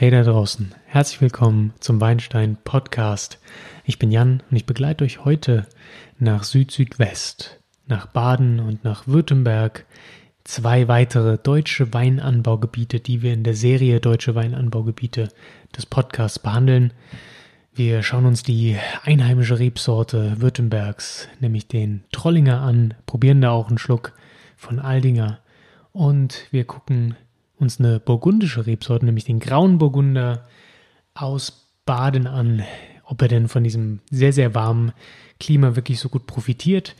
Hey da draußen, herzlich willkommen zum Weinstein Podcast. Ich bin Jan und ich begleite euch heute nach Süd-Südwest, nach Baden und nach Württemberg. Zwei weitere deutsche Weinanbaugebiete, die wir in der Serie Deutsche Weinanbaugebiete des Podcasts behandeln. Wir schauen uns die einheimische Rebsorte Württembergs, nämlich den Trollinger an, probieren da auch einen Schluck von Aldinger und wir gucken uns eine burgundische Rebsorte, nämlich den Grauen Burgunder aus Baden an, ob er denn von diesem sehr, sehr warmen Klima wirklich so gut profitiert.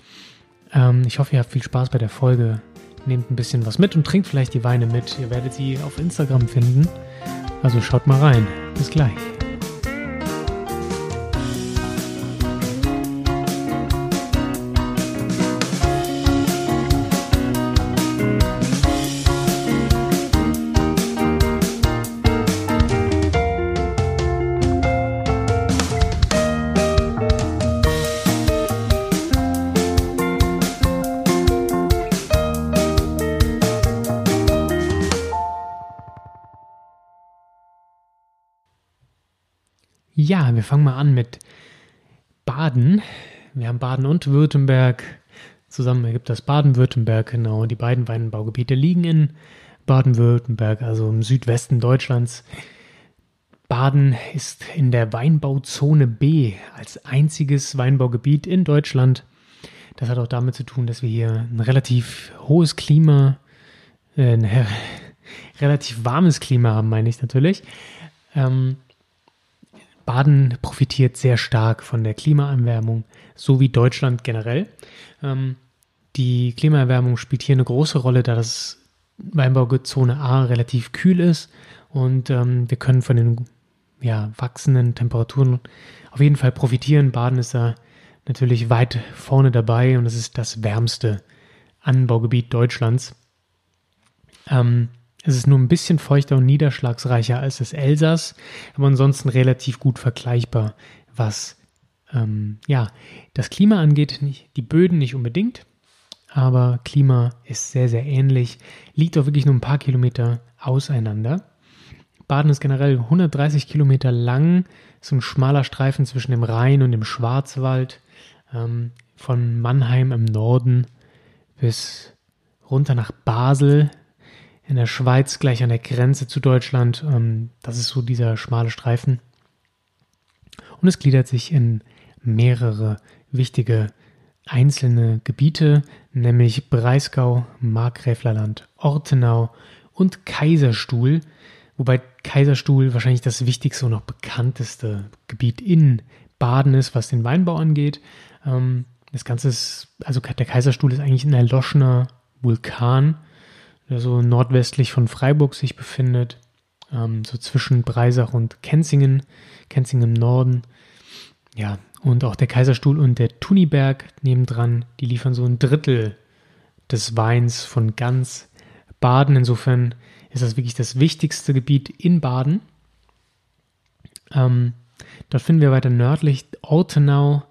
Ähm, ich hoffe, ihr habt viel Spaß bei der Folge. Nehmt ein bisschen was mit und trinkt vielleicht die Weine mit. Ihr werdet sie auf Instagram finden. Also schaut mal rein. Bis gleich. Ja, wir fangen mal an mit Baden. Wir haben Baden und Württemberg. Zusammen ergibt das Baden-Württemberg, genau. Die beiden Weinbaugebiete liegen in Baden-Württemberg, also im Südwesten Deutschlands. Baden ist in der Weinbauzone B als einziges Weinbaugebiet in Deutschland. Das hat auch damit zu tun, dass wir hier ein relativ hohes Klima, äh, ein relativ warmes Klima haben, meine ich natürlich. Ähm, Baden profitiert sehr stark von der Klimaerwärmung, so wie Deutschland generell. Ähm, die Klimaerwärmung spielt hier eine große Rolle, da das Weinbauzone A relativ kühl ist und ähm, wir können von den ja, wachsenden Temperaturen auf jeden Fall profitieren. Baden ist da natürlich weit vorne dabei und es ist das wärmste Anbaugebiet Deutschlands. Ähm, es ist nur ein bisschen feuchter und niederschlagsreicher als das Elsass, aber ansonsten relativ gut vergleichbar, was ähm, ja, das Klima angeht. Nicht, die Böden nicht unbedingt, aber Klima ist sehr, sehr ähnlich. Liegt auch wirklich nur ein paar Kilometer auseinander. Baden ist generell 130 Kilometer lang, so ein schmaler Streifen zwischen dem Rhein und dem Schwarzwald, ähm, von Mannheim im Norden bis runter nach Basel in der Schweiz, gleich an der Grenze zu Deutschland. Ähm, das ist so dieser schmale Streifen. Und es gliedert sich in mehrere wichtige einzelne Gebiete, nämlich Breisgau, Markgräflerland, Ortenau und Kaiserstuhl, wobei Kaiserstuhl wahrscheinlich das wichtigste und noch bekannteste Gebiet in Baden ist, was den Weinbau angeht. Ähm, das Ganze ist, also der Kaiserstuhl ist eigentlich ein erloschener Vulkan, so nordwestlich von Freiburg sich befindet, ähm, so zwischen Breisach und Kenzingen, Kenzingen im Norden. Ja, und auch der Kaiserstuhl und der Tuniberg nebendran, die liefern so ein Drittel des Weins von ganz Baden. Insofern ist das wirklich das wichtigste Gebiet in Baden. Ähm, dort finden wir weiter nördlich Ortenau,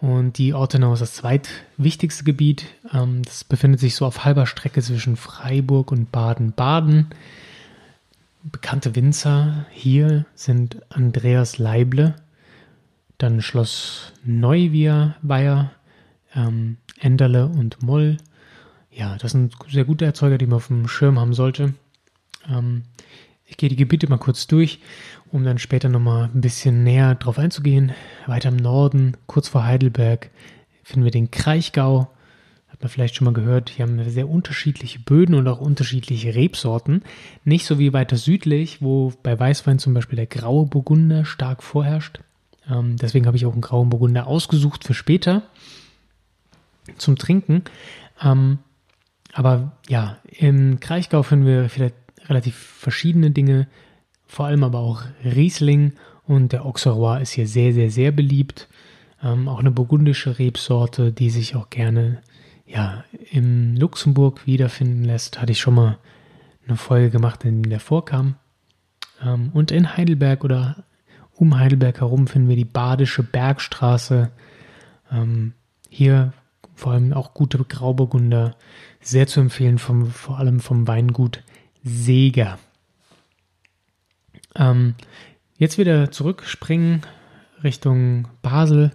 und die Ortenau ist das zweitwichtigste Gebiet. Ähm, das befindet sich so auf halber Strecke zwischen Freiburg und Baden-Baden. Bekannte Winzer hier sind Andreas Leible, dann Schloss Neuwiehr, ähm, Enderle und Moll. Ja, das sind sehr gute Erzeuger, die man auf dem Schirm haben sollte. Ähm, ich gehe die Gebiete mal kurz durch, um dann später nochmal ein bisschen näher drauf einzugehen. Weiter im Norden, kurz vor Heidelberg, finden wir den Kraichgau. Hat man vielleicht schon mal gehört. Hier haben wir sehr unterschiedliche Böden und auch unterschiedliche Rebsorten. Nicht so wie weiter südlich, wo bei Weißwein zum Beispiel der graue Burgunder stark vorherrscht. Ähm, deswegen habe ich auch einen grauen Burgunder ausgesucht für später zum Trinken. Ähm, aber ja, im Kraichgau finden wir vielleicht relativ verschiedene Dinge, vor allem aber auch Riesling und der Auxerrois ist hier sehr, sehr, sehr beliebt. Ähm, auch eine burgundische Rebsorte, die sich auch gerne ja, im Luxemburg wiederfinden lässt. Hatte ich schon mal eine Folge gemacht, in der vorkam. Ähm, und in Heidelberg oder um Heidelberg herum finden wir die Badische Bergstraße. Ähm, hier vor allem auch gute Grauburgunder. Sehr zu empfehlen, vom, vor allem vom Weingut Seger. Ähm, jetzt wieder zurückspringen Richtung Basel.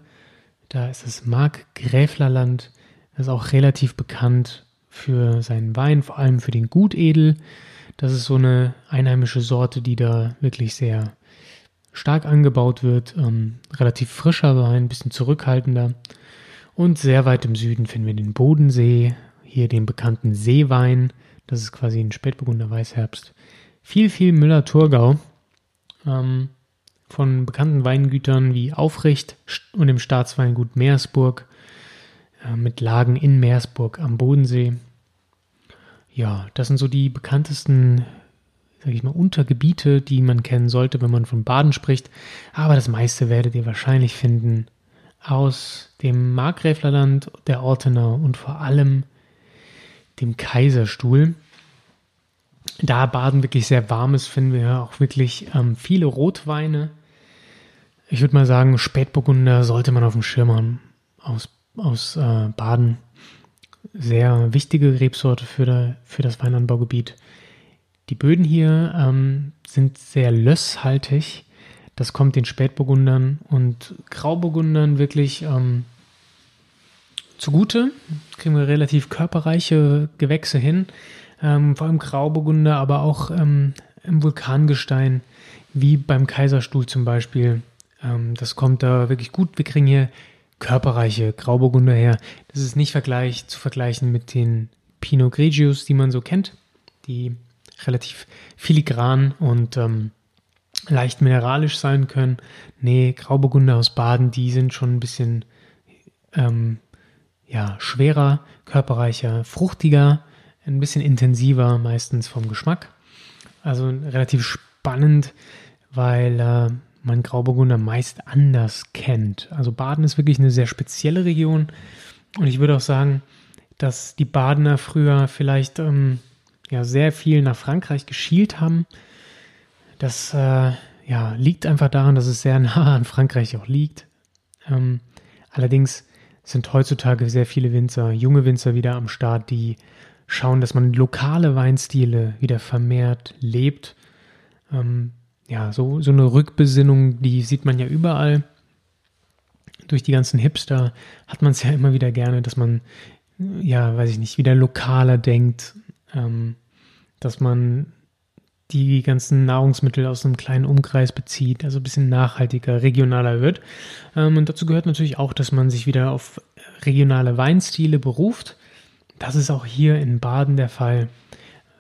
Da ist das Markgräflerland. Das ist auch relativ bekannt für seinen Wein, vor allem für den Gutedel. Das ist so eine einheimische Sorte, die da wirklich sehr stark angebaut wird. Ähm, relativ frischer Wein, ein bisschen zurückhaltender. Und sehr weit im Süden finden wir den Bodensee, hier den bekannten Seewein. Das ist quasi ein Spätburgunder Weißherbst. Viel, viel Müller-Thurgau. Ähm, von bekannten Weingütern wie Aufricht und dem Staatsweingut Meersburg äh, mit Lagen in Meersburg am Bodensee. Ja, das sind so die bekanntesten, sage ich mal, Untergebiete, die man kennen sollte, wenn man von Baden spricht. Aber das meiste werdet ihr wahrscheinlich finden aus dem Markgräflerland, der Ortenau und vor allem dem Kaiserstuhl. Da Baden wirklich sehr warm ist, finden wir auch wirklich ähm, viele Rotweine. Ich würde mal sagen, Spätburgunder sollte man auf dem Schirm haben aus, aus äh, Baden sehr wichtige Rebsorte für, der, für das Weinanbaugebiet. Die Böden hier ähm, sind sehr lösshaltig. Das kommt den Spätburgundern und Grauburgundern wirklich ähm, zugute. Kriegen wir relativ körperreiche Gewächse hin. Ähm, vor allem Grauburgunder, aber auch ähm, im Vulkangestein, wie beim Kaiserstuhl zum Beispiel. Ähm, das kommt da wirklich gut. Wir kriegen hier körperreiche Grauburgunder her. Das ist nicht vergleich, zu vergleichen mit den Pinot Grigios, die man so kennt, die relativ filigran und ähm, leicht mineralisch sein können. Nee, Grauburgunder aus Baden, die sind schon ein bisschen ähm, ja, schwerer, körperreicher, fruchtiger, ein bisschen intensiver meistens vom Geschmack. Also relativ spannend, weil äh, man Grauburgunder meist anders kennt. Also Baden ist wirklich eine sehr spezielle Region und ich würde auch sagen, dass die Badener früher vielleicht ähm, ja sehr viel nach Frankreich geschielt haben. Das äh, ja, liegt einfach daran, dass es sehr nah an Frankreich auch liegt. Ähm, allerdings sind heutzutage sehr viele Winzer, junge Winzer wieder am Start, die schauen, dass man lokale Weinstile wieder vermehrt lebt. Ähm, ja, so, so eine Rückbesinnung, die sieht man ja überall. Durch die ganzen Hipster hat man es ja immer wieder gerne, dass man, ja, weiß ich nicht, wieder lokaler denkt, ähm, dass man die ganzen Nahrungsmittel aus einem kleinen Umkreis bezieht, also ein bisschen nachhaltiger, regionaler wird. Ähm, und dazu gehört natürlich auch, dass man sich wieder auf regionale Weinstile beruft. Das ist auch hier in Baden der Fall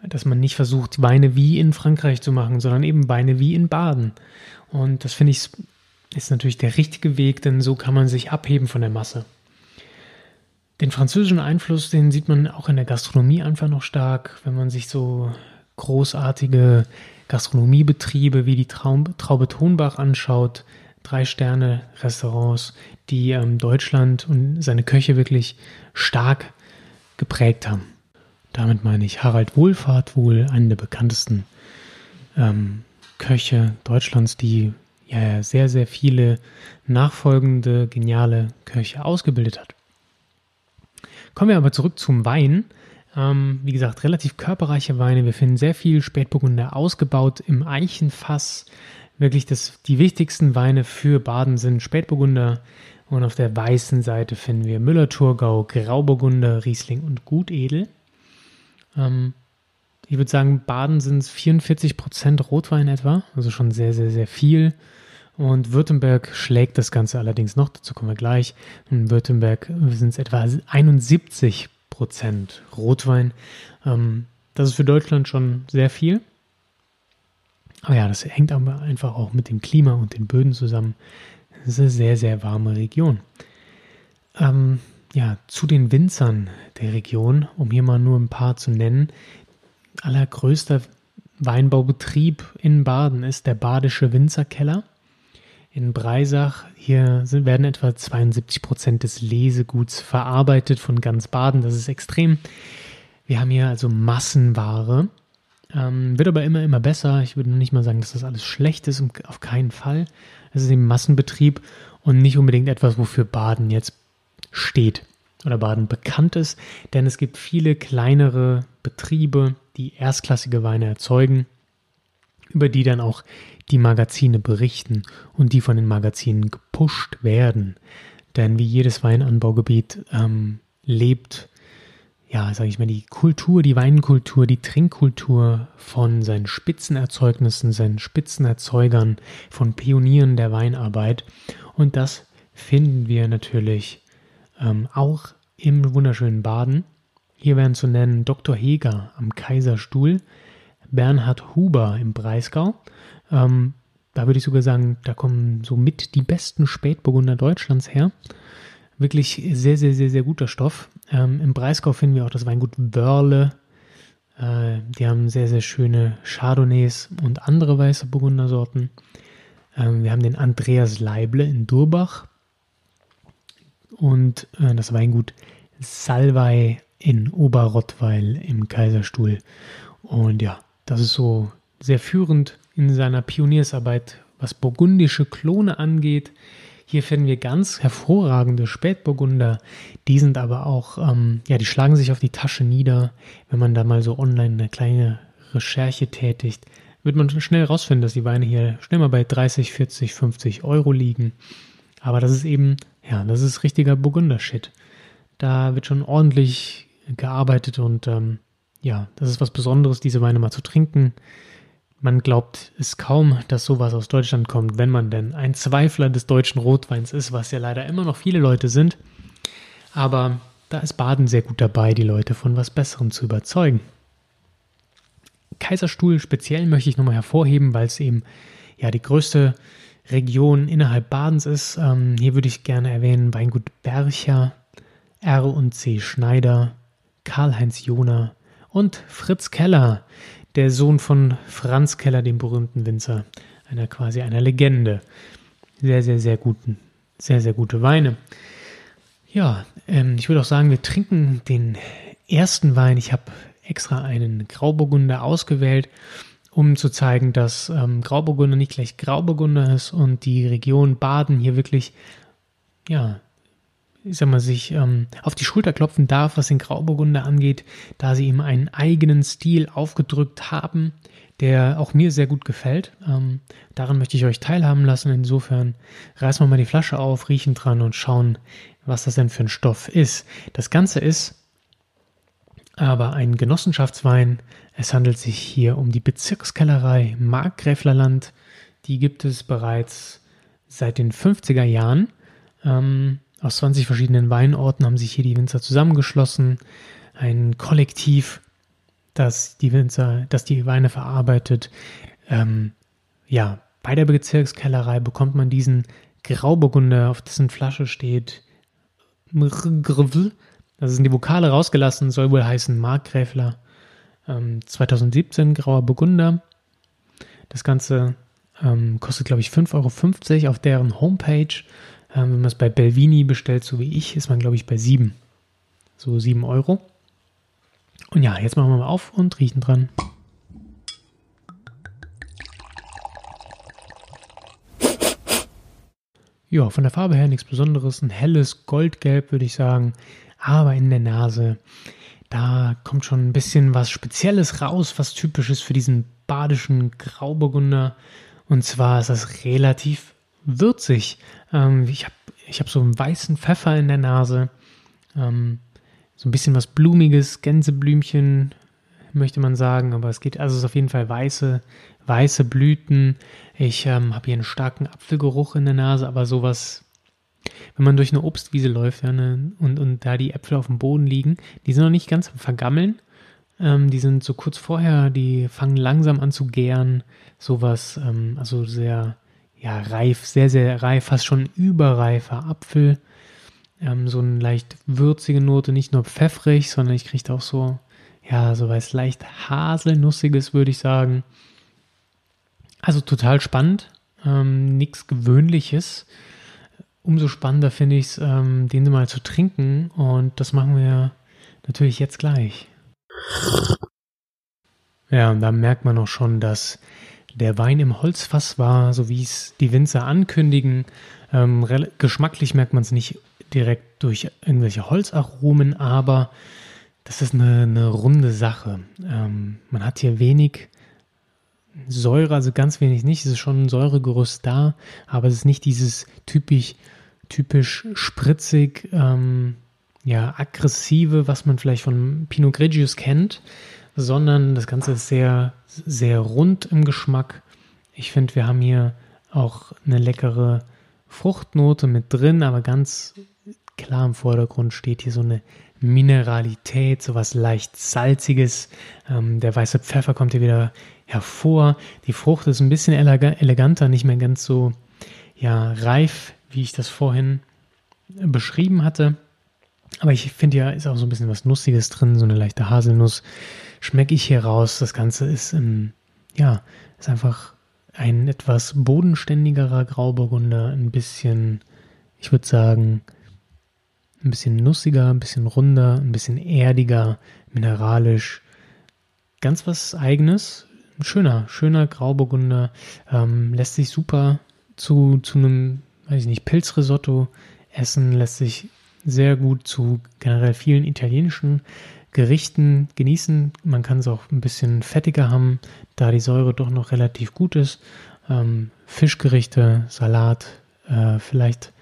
dass man nicht versucht, Weine wie in Frankreich zu machen, sondern eben Weine wie in Baden. Und das finde ich ist natürlich der richtige Weg, denn so kann man sich abheben von der Masse. Den französischen Einfluss, den sieht man auch in der Gastronomie einfach noch stark, wenn man sich so großartige Gastronomiebetriebe wie die Traum, Traube Tonbach anschaut, Drei-Sterne-Restaurants, die ähm, Deutschland und seine Köche wirklich stark geprägt haben. Damit meine ich Harald Wohlfahrt, wohl einen der bekanntesten ähm, Köche Deutschlands, die ja sehr, sehr viele nachfolgende geniale Köche ausgebildet hat. Kommen wir aber zurück zum Wein. Ähm, wie gesagt, relativ körperreiche Weine. Wir finden sehr viel Spätburgunder ausgebaut im Eichenfass. Wirklich das, die wichtigsten Weine für Baden sind Spätburgunder. Und auf der weißen Seite finden wir Müller-Thurgau, Grauburgunder, Riesling und Gutedel. Ähm, ich würde sagen, Baden sind es 44 Prozent Rotwein etwa, also schon sehr, sehr, sehr viel. Und Württemberg schlägt das Ganze allerdings noch, dazu kommen wir gleich. In Württemberg sind es etwa 71 Prozent Rotwein. Ähm, das ist für Deutschland schon sehr viel. Aber ja, das hängt aber einfach auch mit dem Klima und den Böden zusammen. Es ist eine sehr, sehr warme Region. Ähm, ja, zu den Winzern der Region, um hier mal nur ein paar zu nennen. Allergrößter Weinbaubetrieb in Baden ist der Badische Winzerkeller. In Breisach, hier sind, werden etwa 72 Prozent des Leseguts verarbeitet von ganz Baden. Das ist extrem. Wir haben hier also Massenware. Ähm, wird aber immer, immer besser. Ich würde nicht mal sagen, dass das alles schlecht ist, auf keinen Fall. Es ist eben Massenbetrieb und nicht unbedingt etwas, wofür Baden jetzt steht oder Baden bekannt ist, denn es gibt viele kleinere Betriebe, die erstklassige Weine erzeugen. über die dann auch die Magazine berichten und die von den Magazinen gepusht werden. Denn wie jedes Weinanbaugebiet ähm, lebt, ja, sage ich mal, die Kultur, die Weinkultur, die Trinkkultur von seinen Spitzenerzeugnissen, seinen Spitzenerzeugern, von Pionieren der Weinarbeit. Und das finden wir natürlich ähm, auch im wunderschönen Baden. Hier werden zu nennen Dr. Heger am Kaiserstuhl, Bernhard Huber im Breisgau. Ähm, da würde ich sogar sagen, da kommen so mit die besten Spätburgunder Deutschlands her. Wirklich sehr, sehr, sehr, sehr guter Stoff. Ähm, Im Breisgau finden wir auch das Weingut Wörle. Äh, die haben sehr, sehr schöne Chardonnays und andere weiße Burgundersorten. Ähm, wir haben den Andreas Leible in Durbach und äh, das Weingut Salvei in Oberrottweil im Kaiserstuhl. Und ja, das ist so sehr führend in seiner Pioniersarbeit, was burgundische Klone angeht. Hier finden wir ganz hervorragende Spätburgunder. Die sind aber auch, ähm, ja, die schlagen sich auf die Tasche nieder. Wenn man da mal so online eine kleine Recherche tätigt, wird man schnell rausfinden, dass die Weine hier schnell mal bei 30, 40, 50 Euro liegen. Aber das ist eben, ja, das ist richtiger Burgunder-Shit. Da wird schon ordentlich gearbeitet und ähm, ja, das ist was Besonderes, diese Weine mal zu trinken. Man glaubt es kaum, dass sowas aus Deutschland kommt, wenn man denn ein Zweifler des deutschen Rotweins ist, was ja leider immer noch viele Leute sind. Aber da ist Baden sehr gut dabei, die Leute von was Besserem zu überzeugen. Kaiserstuhl speziell möchte ich nochmal hervorheben, weil es eben ja die größte Region innerhalb Badens ist. Ähm, hier würde ich gerne erwähnen Weingut Bercher, R und C Schneider, Karl-Heinz Jona und Fritz Keller, der Sohn von Franz Keller, dem berühmten Winzer, einer quasi einer Legende. Sehr, sehr, sehr guten, sehr, sehr gute Weine. Ja, ähm, ich würde auch sagen, wir trinken den ersten Wein. Ich habe extra einen Grauburgunder ausgewählt, um zu zeigen, dass ähm, Grauburgunder nicht gleich Grauburgunder ist und die Region Baden hier wirklich, ja, ich sag mal, sich ähm, auf die Schulter klopfen darf, was den Grauburgunder angeht, da sie ihm einen eigenen Stil aufgedrückt haben, der auch mir sehr gut gefällt. Ähm, daran möchte ich euch teilhaben lassen. Insofern reißen wir mal die Flasche auf, riechen dran und schauen, was das denn für ein Stoff ist. Das Ganze ist aber ein Genossenschaftswein. Es handelt sich hier um die Bezirkskellerei Markgräflerland. Die gibt es bereits seit den 50er Jahren. Ähm, aus 20 verschiedenen Weinorten haben sich hier die Winzer zusammengeschlossen. Ein Kollektiv, das die Winzer, das die Weine verarbeitet. Ähm, ja, bei der Bezirkskellerei bekommt man diesen Grauburgunder, auf dessen Flasche steht also sind die Vokale rausgelassen, soll wohl heißen Markgräfler. Ähm, 2017 Grauer Burgunder. Das Ganze ähm, kostet, glaube ich, 5,50 Euro auf deren Homepage. Ähm, wenn man es bei Belvini bestellt, so wie ich, ist man, glaube ich, bei 7. So 7 Euro. Und ja, jetzt machen wir mal auf und riechen dran. Ja, von der Farbe her nichts Besonderes. Ein helles Goldgelb, würde ich sagen aber in der Nase, da kommt schon ein bisschen was Spezielles raus, was typisch ist für diesen badischen Grauburgunder. Und zwar ist das relativ würzig. Ähm, ich habe ich hab so einen weißen Pfeffer in der Nase, ähm, so ein bisschen was Blumiges, Gänseblümchen, möchte man sagen, aber es geht, also es ist auf jeden Fall weiße, weiße Blüten. Ich ähm, habe hier einen starken Apfelgeruch in der Nase, aber sowas wenn man durch eine Obstwiese läuft ja, ne, und, und da die Äpfel auf dem Boden liegen, die sind noch nicht ganz vergammeln. Ähm, die sind so kurz vorher, die fangen langsam an zu gären. Sowas, ähm, also sehr, ja, reif, sehr, sehr reif, fast schon überreifer Apfel. Ähm, so eine leicht würzige Note, nicht nur pfeffrig, sondern ich kriege auch so, ja, so was leicht haselnussiges, würde ich sagen. Also total spannend, ähm, nichts Gewöhnliches umso spannender finde ich es, ähm, den mal zu trinken. Und das machen wir natürlich jetzt gleich. Ja, und da merkt man auch schon, dass der Wein im Holzfass war, so wie es die Winzer ankündigen. Ähm, geschmacklich merkt man es nicht direkt durch irgendwelche Holzaromen, aber das ist eine, eine runde Sache. Ähm, man hat hier wenig Säure, also ganz wenig nicht. Es ist schon ein Säuregerüst da, aber es ist nicht dieses typisch, typisch spritzig, ähm, ja, aggressive, was man vielleicht von Pinot Grigio kennt, sondern das Ganze ist sehr, sehr rund im Geschmack. Ich finde, wir haben hier auch eine leckere Fruchtnote mit drin, aber ganz klar im Vordergrund steht hier so eine Mineralität, so was leicht Salziges. Ähm, der weiße Pfeffer kommt hier wieder hervor. Die Frucht ist ein bisschen eleganter, nicht mehr ganz so ja, reif, wie ich das vorhin beschrieben hatte. Aber ich finde ja, ist auch so ein bisschen was Nussiges drin, so eine leichte Haselnuss. Schmecke ich hier raus. Das Ganze ist, ähm, ja, ist einfach ein etwas bodenständigerer Grauburgunder, ein bisschen, ich würde sagen, ein bisschen nussiger, ein bisschen runder, ein bisschen erdiger, mineralisch. Ganz was Eigenes. Ein schöner, schöner Grauburgunder. Ähm, lässt sich super zu, zu einem, weiß ich nicht, Pilzrisotto essen. Lässt sich sehr gut zu generell vielen italienischen Gerichten genießen. Man kann es auch ein bisschen fettiger haben, da die Säure doch noch relativ gut ist. Ähm, Fischgerichte, Salat, äh, vielleicht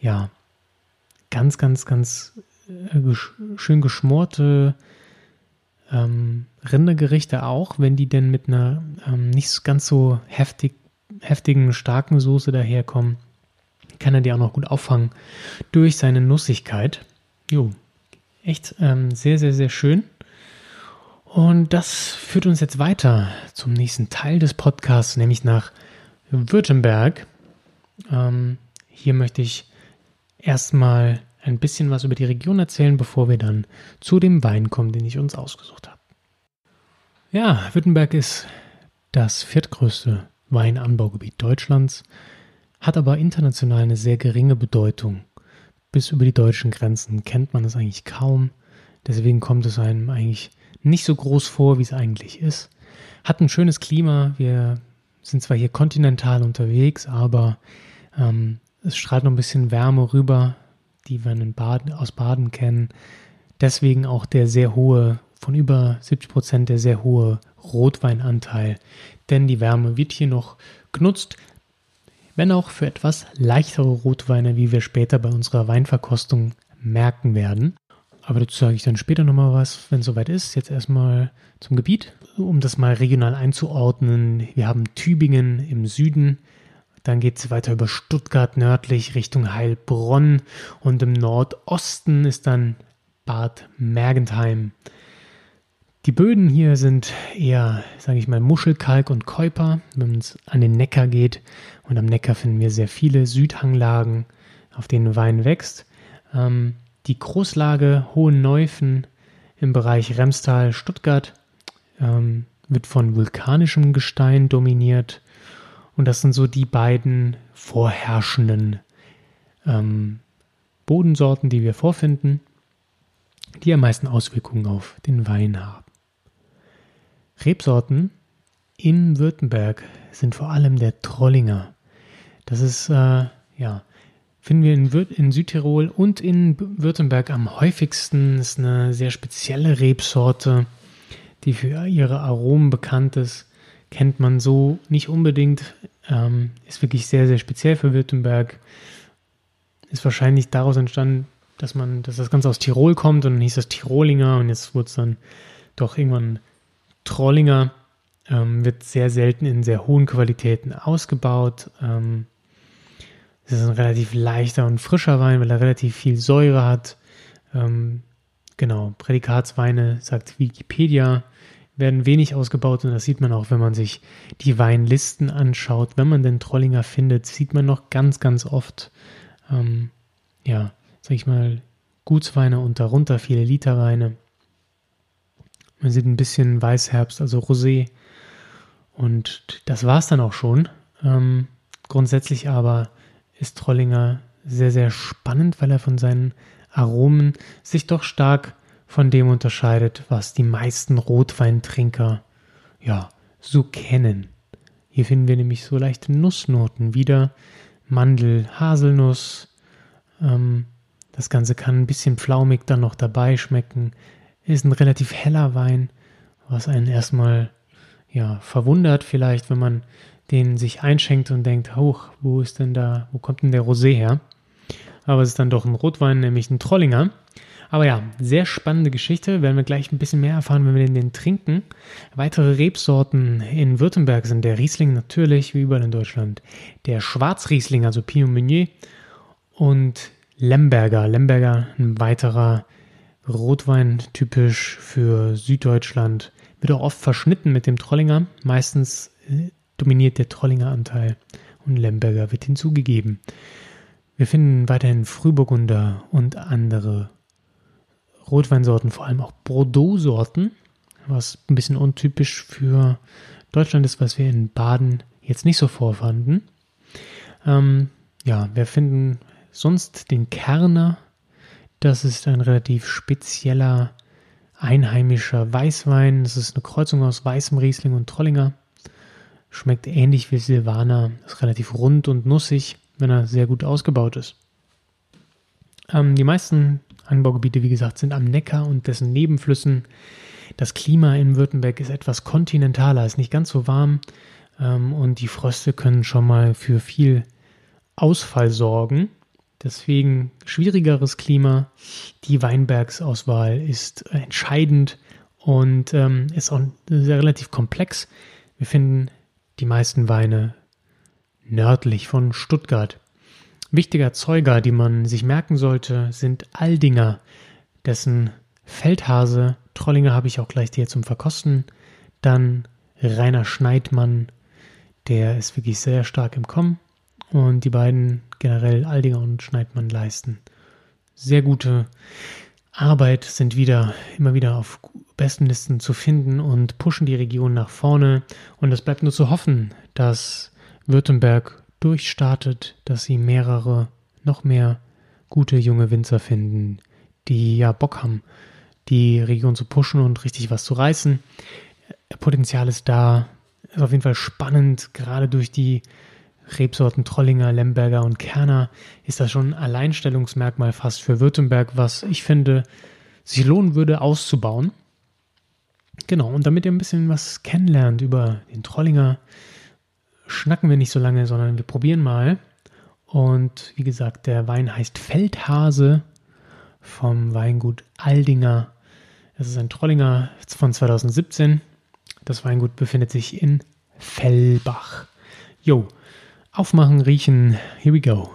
ja ganz, ganz, ganz äh, gesch schön geschmorte ähm, Rindergerichte auch, wenn die denn mit einer ähm, nicht ganz so heftig, heftigen, starken Soße daherkommen, kann er die auch noch gut auffangen durch seine Nussigkeit. Jo, echt ähm, sehr, sehr, sehr schön. Und das führt uns jetzt weiter zum nächsten Teil des Podcasts, nämlich nach Württemberg. Ähm, hier möchte ich erstmal ein bisschen was über die Region erzählen, bevor wir dann zu dem Wein kommen, den ich uns ausgesucht habe. Ja, Württemberg ist das viertgrößte Weinanbaugebiet Deutschlands, hat aber international eine sehr geringe Bedeutung. Bis über die deutschen Grenzen kennt man es eigentlich kaum, deswegen kommt es einem eigentlich nicht so groß vor, wie es eigentlich ist. Hat ein schönes Klima, wir sind zwar hier kontinental unterwegs, aber ähm, es strahlt noch ein bisschen Wärme rüber, die wir Baden, aus Baden kennen. Deswegen auch der sehr hohe, von über 70 Prozent der sehr hohe Rotweinanteil. Denn die Wärme wird hier noch genutzt, wenn auch für etwas leichtere Rotweine, wie wir später bei unserer Weinverkostung merken werden. Aber dazu sage ich dann später nochmal was, wenn es soweit ist. Jetzt erstmal zum Gebiet, um das mal regional einzuordnen. Wir haben Tübingen im Süden, dann geht es weiter über Stuttgart nördlich Richtung Heilbronn und im Nordosten ist dann Bad Mergentheim. Die Böden hier sind eher, sage ich mal, Muschelkalk und Keuper, wenn es an den Neckar geht. Und am Neckar finden wir sehr viele Südhanglagen, auf denen Wein wächst. Ähm, die Großlage Hohenneufen im Bereich Remstal-Stuttgart ähm, wird von vulkanischem Gestein dominiert und das sind so die beiden vorherrschenden ähm, Bodensorten, die wir vorfinden, die am meisten Auswirkungen auf den Wein haben. Rebsorten in Württemberg sind vor allem der Trollinger. Das ist, äh, ja, finden wir in, in, Südtirol und in Württemberg am häufigsten. Ist eine sehr spezielle Rebsorte, die für ihre Aromen bekannt ist kennt man so nicht unbedingt. Ähm, ist wirklich sehr, sehr speziell für Württemberg. Ist wahrscheinlich daraus entstanden, dass man, dass das Ganze aus Tirol kommt und dann hieß das Tirolinger und jetzt wurde es dann doch irgendwann Trollinger. Ähm, wird sehr selten in sehr hohen Qualitäten ausgebaut. Ähm, es ist ein relativ leichter und frischer Wein, weil er relativ viel Säure hat. Ähm, genau, Prädikatsweine, sagt Wikipedia, werden wenig ausgebaut und das sieht man auch, wenn man sich die Weinlisten anschaut. Wenn man den Trollinger findet, sieht man noch ganz, ganz oft, ähm, ja, sag ich mal, Gutsweine und darunter viele Literweine. Man sieht ein bisschen Weißherbst, also Rosé. Und das war es dann auch schon. Ähm, grundsätzlich aber ist Trollinger sehr, sehr spannend, weil er von seinen Aromen sich doch stark von dem unterscheidet, was die meisten Rotweintrinker ja so kennen. Hier finden wir nämlich so leichte Nussnoten wieder, Mandel, Haselnuss. Ähm, das Ganze kann ein bisschen pflaumig dann noch dabei schmecken. Ist ein relativ heller Wein, was einen erstmal ja, verwundert vielleicht, wenn man den sich einschenkt und denkt, hoch, wo ist denn da, wo kommt denn der Rosé her? Aber es ist dann doch ein Rotwein, nämlich ein Trollinger. Aber ja, sehr spannende Geschichte. Werden wir gleich ein bisschen mehr erfahren, wenn wir den, trinken. Weitere Rebsorten in Württemberg sind der Riesling natürlich, wie überall in Deutschland. Der Schwarzriesling, also Pinot Meunier. Und Lemberger. Lemberger, ein weiterer Rotwein, typisch für Süddeutschland. Wird auch oft verschnitten mit dem Trollinger. Meistens äh, dominiert der Trollinger Anteil und Lemberger wird hinzugegeben. Wir finden weiterhin Frühburgunder und andere Rotweinsorten, vor allem auch Bordeaux-Sorten, was ein bisschen untypisch für Deutschland ist, was wir in Baden jetzt nicht so vorfanden. Ähm, ja, wir finden sonst den Kerner. Das ist ein relativ spezieller einheimischer Weißwein. Das ist eine Kreuzung aus weißem Riesling und Trollinger. Schmeckt ähnlich wie Silvaner. Ist relativ rund und nussig, wenn er sehr gut ausgebaut ist. Ähm, die meisten Anbaugebiete, wie gesagt, sind am Neckar und dessen Nebenflüssen. Das Klima in Württemberg ist etwas kontinentaler, ist nicht ganz so warm ähm, und die Fröste können schon mal für viel Ausfall sorgen. Deswegen schwierigeres Klima. Die Weinbergsauswahl ist entscheidend und ähm, ist auch sehr relativ komplex. Wir finden die meisten Weine nördlich von Stuttgart. Wichtiger Zeuger, die man sich merken sollte, sind Aldinger, dessen Feldhase, Trollinger habe ich auch gleich hier zum Verkosten, dann Rainer Schneidmann, der ist wirklich sehr stark im Kommen und die beiden generell Aldinger und Schneidmann leisten sehr gute Arbeit, sind wieder immer wieder auf besten Listen zu finden und pushen die Region nach vorne. Und es bleibt nur zu hoffen, dass Württemberg durchstartet, dass sie mehrere, noch mehr gute junge Winzer finden, die ja Bock haben, die Region zu pushen und richtig was zu reißen. Potenzial ist da, ist auf jeden Fall spannend, gerade durch die Rebsorten Trollinger, Lemberger und Kerner ist das schon ein Alleinstellungsmerkmal fast für Württemberg, was ich finde, sich lohnen würde auszubauen. Genau, und damit ihr ein bisschen was kennenlernt über den Trollinger, schnacken wir nicht so lange, sondern wir probieren mal. Und wie gesagt, der Wein heißt Feldhase vom Weingut Aldinger. Es ist ein Trollinger von 2017. Das Weingut befindet sich in Fellbach. Jo, aufmachen, riechen. Here we go.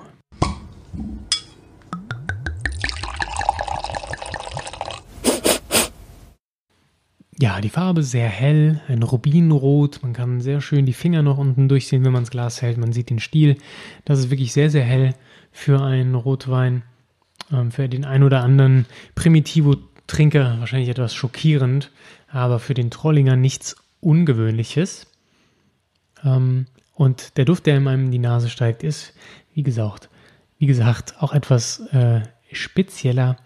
Ja, die Farbe sehr hell, ein Rubinrot. Man kann sehr schön die Finger noch unten durchsehen, wenn man das Glas hält. Man sieht den Stiel. Das ist wirklich sehr, sehr hell für einen Rotwein. Ähm, für den ein oder anderen Primitivo-Trinker wahrscheinlich etwas schockierend, aber für den Trollinger nichts Ungewöhnliches. Und der Duft, der in meinem in die Nase steigt, ist, wie gesagt, wie gesagt, auch etwas äh, spezieller.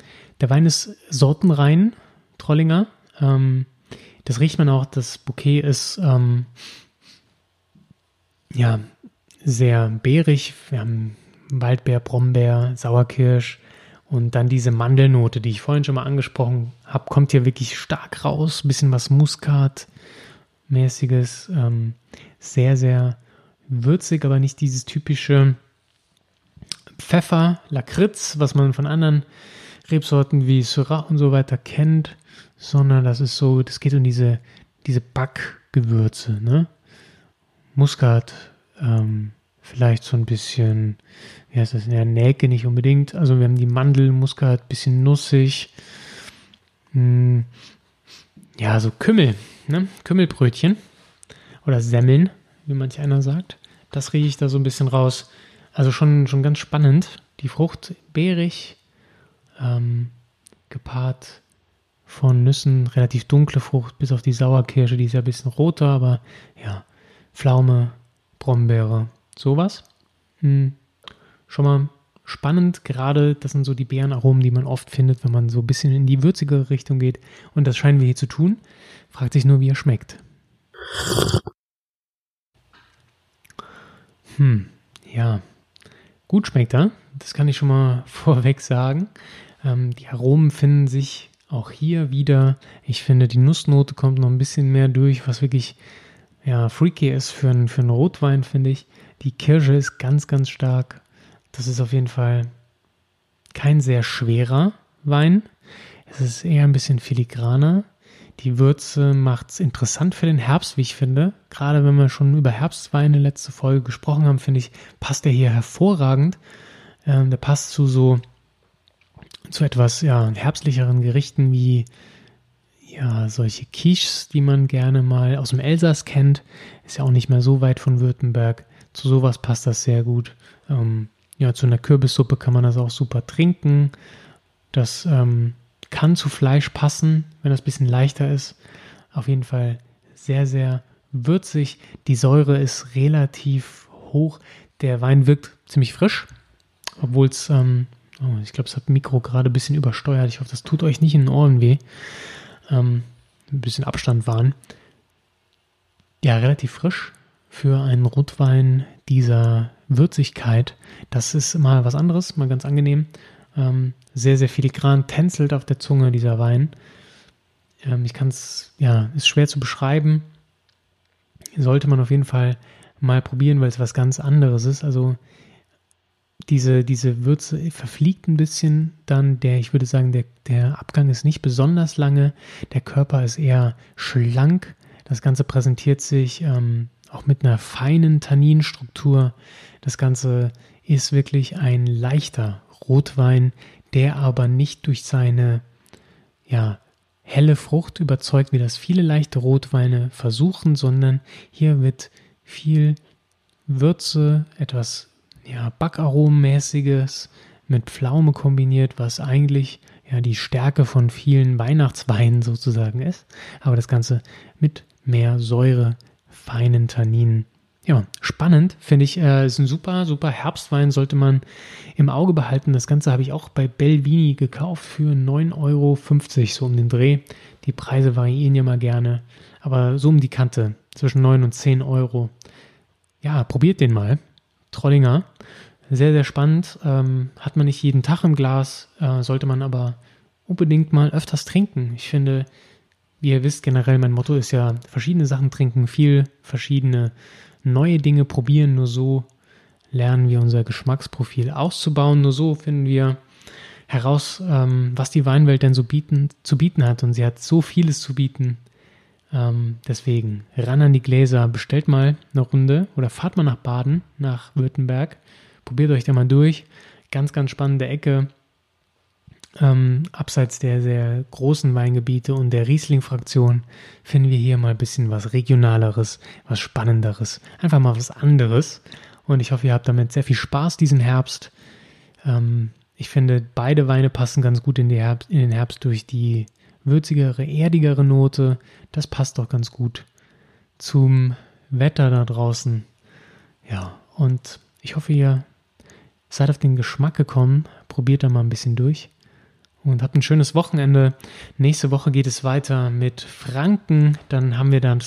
Der Wein ist sortenrein, Trollinger. Ähm, das riecht man auch, das Bouquet ist ähm, ja sehr beerig. Wir haben Waldbeer, Brombeer, Sauerkirsch und dann diese Mandelnote, die ich vorhin schon mal angesprochen habe, kommt hier wirklich stark raus. Ein bisschen was Muskat-mäßiges. Ähm, sehr, sehr würzig, aber nicht dieses typische Pfeffer, Lakritz, was man von anderen Rebsorten wie Syrah und so weiter kennt sondern das ist so, das geht um diese, diese Backgewürze, ne? Muskat, ähm, vielleicht so ein bisschen, wie heißt das, ja, Nelke nicht unbedingt. Also wir haben die Mandel, Muskat, bisschen nussig. Hm, ja, so Kümmel, ne? Kümmelbrötchen oder Semmeln, wie manch einer sagt. Das rieche ich da so ein bisschen raus. Also schon, schon ganz spannend. Die Frucht beerig, ähm, gepaart von Nüssen, relativ dunkle Frucht, bis auf die Sauerkirsche, die ist ja ein bisschen roter, aber ja, Pflaume, Brombeere, sowas. Hm, schon mal spannend, gerade das sind so die Beerenaromen, die man oft findet, wenn man so ein bisschen in die würzige Richtung geht. Und das scheinen wir hier zu tun. Fragt sich nur, wie er schmeckt. Hm, ja, gut schmeckt er. Das kann ich schon mal vorweg sagen. Ähm, die Aromen finden sich auch hier wieder, ich finde, die Nussnote kommt noch ein bisschen mehr durch, was wirklich ja, freaky ist für, ein, für einen Rotwein, finde ich. Die Kirsche ist ganz, ganz stark. Das ist auf jeden Fall kein sehr schwerer Wein. Es ist eher ein bisschen filigraner. Die Würze macht es interessant für den Herbst, wie ich finde. Gerade wenn wir schon über Herbstweine letzte Folge gesprochen haben, finde ich, passt der hier hervorragend. Ähm, der passt zu so zu etwas ja, herbstlicheren Gerichten wie ja, solche Quiches, die man gerne mal aus dem Elsass kennt. Ist ja auch nicht mehr so weit von Württemberg. Zu sowas passt das sehr gut. Ähm, ja, zu einer Kürbissuppe kann man das auch super trinken. Das ähm, kann zu Fleisch passen, wenn das ein bisschen leichter ist. Auf jeden Fall sehr, sehr würzig. Die Säure ist relativ hoch. Der Wein wirkt ziemlich frisch, obwohl es, ähm, oh, ich glaube, es hat Mikro gerade ein bisschen übersteuert. Ich hoffe, das tut euch nicht in den Ohren weh. Ähm, ein bisschen Abstand waren. Ja, relativ frisch für einen Rotwein dieser Würzigkeit. Das ist mal was anderes, mal ganz angenehm. Ähm, sehr, sehr filigran tänzelt auf der Zunge dieser Wein. Ähm, ich kann es, ja, ist schwer zu beschreiben. Sollte man auf jeden Fall mal probieren, weil es was ganz anderes ist. Also diese, diese Würze verfliegt ein bisschen dann. Der, ich würde sagen, der, der Abgang ist nicht besonders lange. Der Körper ist eher schlank. Das Ganze präsentiert sich ähm, auch mit einer feinen Tanninstruktur. Das Ganze ist wirklich ein leichter Rotwein, der aber nicht durch seine ja, helle Frucht überzeugt, wie das viele leichte Rotweine versuchen, sondern hier wird viel Würze, etwas ja, Backaromenmäßiges mit Pflaume kombiniert, was eigentlich ja die Stärke von vielen Weihnachtsweinen sozusagen ist, aber das Ganze mit mehr Säure, feinen Tanninen ja, spannend, finde ich. Äh, ist ein super, super Herbstwein, sollte man im Auge behalten. Das Ganze habe ich auch bei Belvini gekauft für 9,50 Euro, so um den Dreh. Die Preise variieren ja mal gerne, aber so um die Kante, zwischen 9 und 10 Euro. Ja, probiert den mal. Trollinger. Sehr, sehr spannend. Ähm, hat man nicht jeden Tag im Glas, äh, sollte man aber unbedingt mal öfters trinken. Ich finde, wie ihr wisst, generell mein Motto ist ja verschiedene Sachen trinken, viel verschiedene neue Dinge probieren. Nur so lernen wir unser Geschmacksprofil auszubauen. Nur so finden wir heraus, ähm, was die Weinwelt denn so bieten, zu bieten hat. Und sie hat so vieles zu bieten. Ähm, deswegen ran an die Gläser, bestellt mal eine Runde oder fahrt mal nach Baden, nach Württemberg. Probiert euch da mal durch. Ganz, ganz spannende Ecke. Ähm, abseits der sehr großen Weingebiete und der Riesling-Fraktion finden wir hier mal ein bisschen was Regionaleres, was Spannenderes, einfach mal was anderes. Und ich hoffe, ihr habt damit sehr viel Spaß diesen Herbst. Ähm, ich finde, beide Weine passen ganz gut in, Herbst, in den Herbst durch die würzigere, erdigere Note. Das passt doch ganz gut zum Wetter da draußen. Ja, und ich hoffe, ihr seid auf den Geschmack gekommen. Probiert da mal ein bisschen durch und habt ein schönes Wochenende. Nächste Woche geht es weiter mit Franken. Dann haben wir dann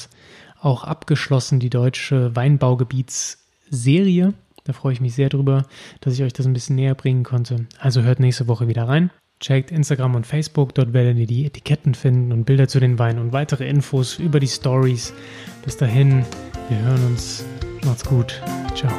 auch abgeschlossen, die deutsche Weinbaugebietsserie. Da freue ich mich sehr drüber, dass ich euch das ein bisschen näher bringen konnte. Also hört nächste Woche wieder rein. Checkt Instagram und Facebook, dort werdet ihr die Etiketten finden und Bilder zu den Weinen und weitere Infos über die Stories. Bis dahin, wir hören uns. Macht's gut. Ciao.